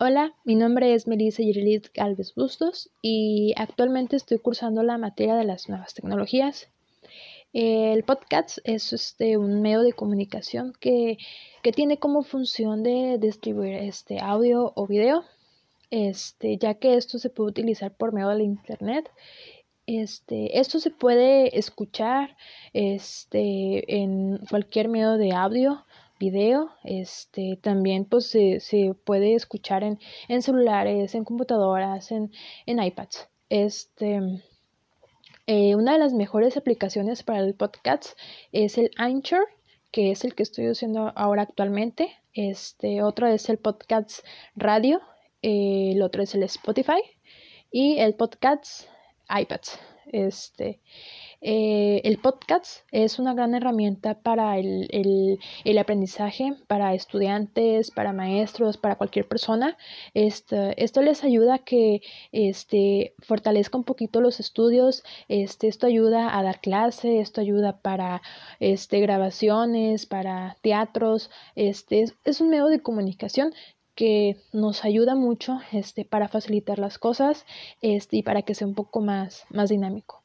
Hola, mi nombre es Melissa Yerilit Galvez Bustos y actualmente estoy cursando la materia de las nuevas tecnologías. El podcast es este, un medio de comunicación que, tiene como función de distribuir este audio o video, este, ya que esto se puede utilizar por medio de internet. Este, esto se puede escuchar este, en cualquier medio de audio video. Este, también pues se, se puede escuchar en, en, celulares, en computadoras, en, en iPads. Este, eh, una de las mejores aplicaciones para el podcast es el Anchor, que es el que estoy usando ahora actualmente. Este, otro es el podcast radio, el otro es el Spotify y el podcast iPads. Este, eh, el podcast es una gran herramienta para el, el, aprendizaje, para estudiantes, para maestros, para cualquier persona. Este, esto les ayuda a que este, fortalezca un poquito los estudios. Este, esto ayuda a dar clase, esto ayuda para este, grabaciones, para teatros. Este, es, es un medio de comunicación que nos ayuda mucho este, para facilitar las cosas este, y para que sea un poco más, más dinámico.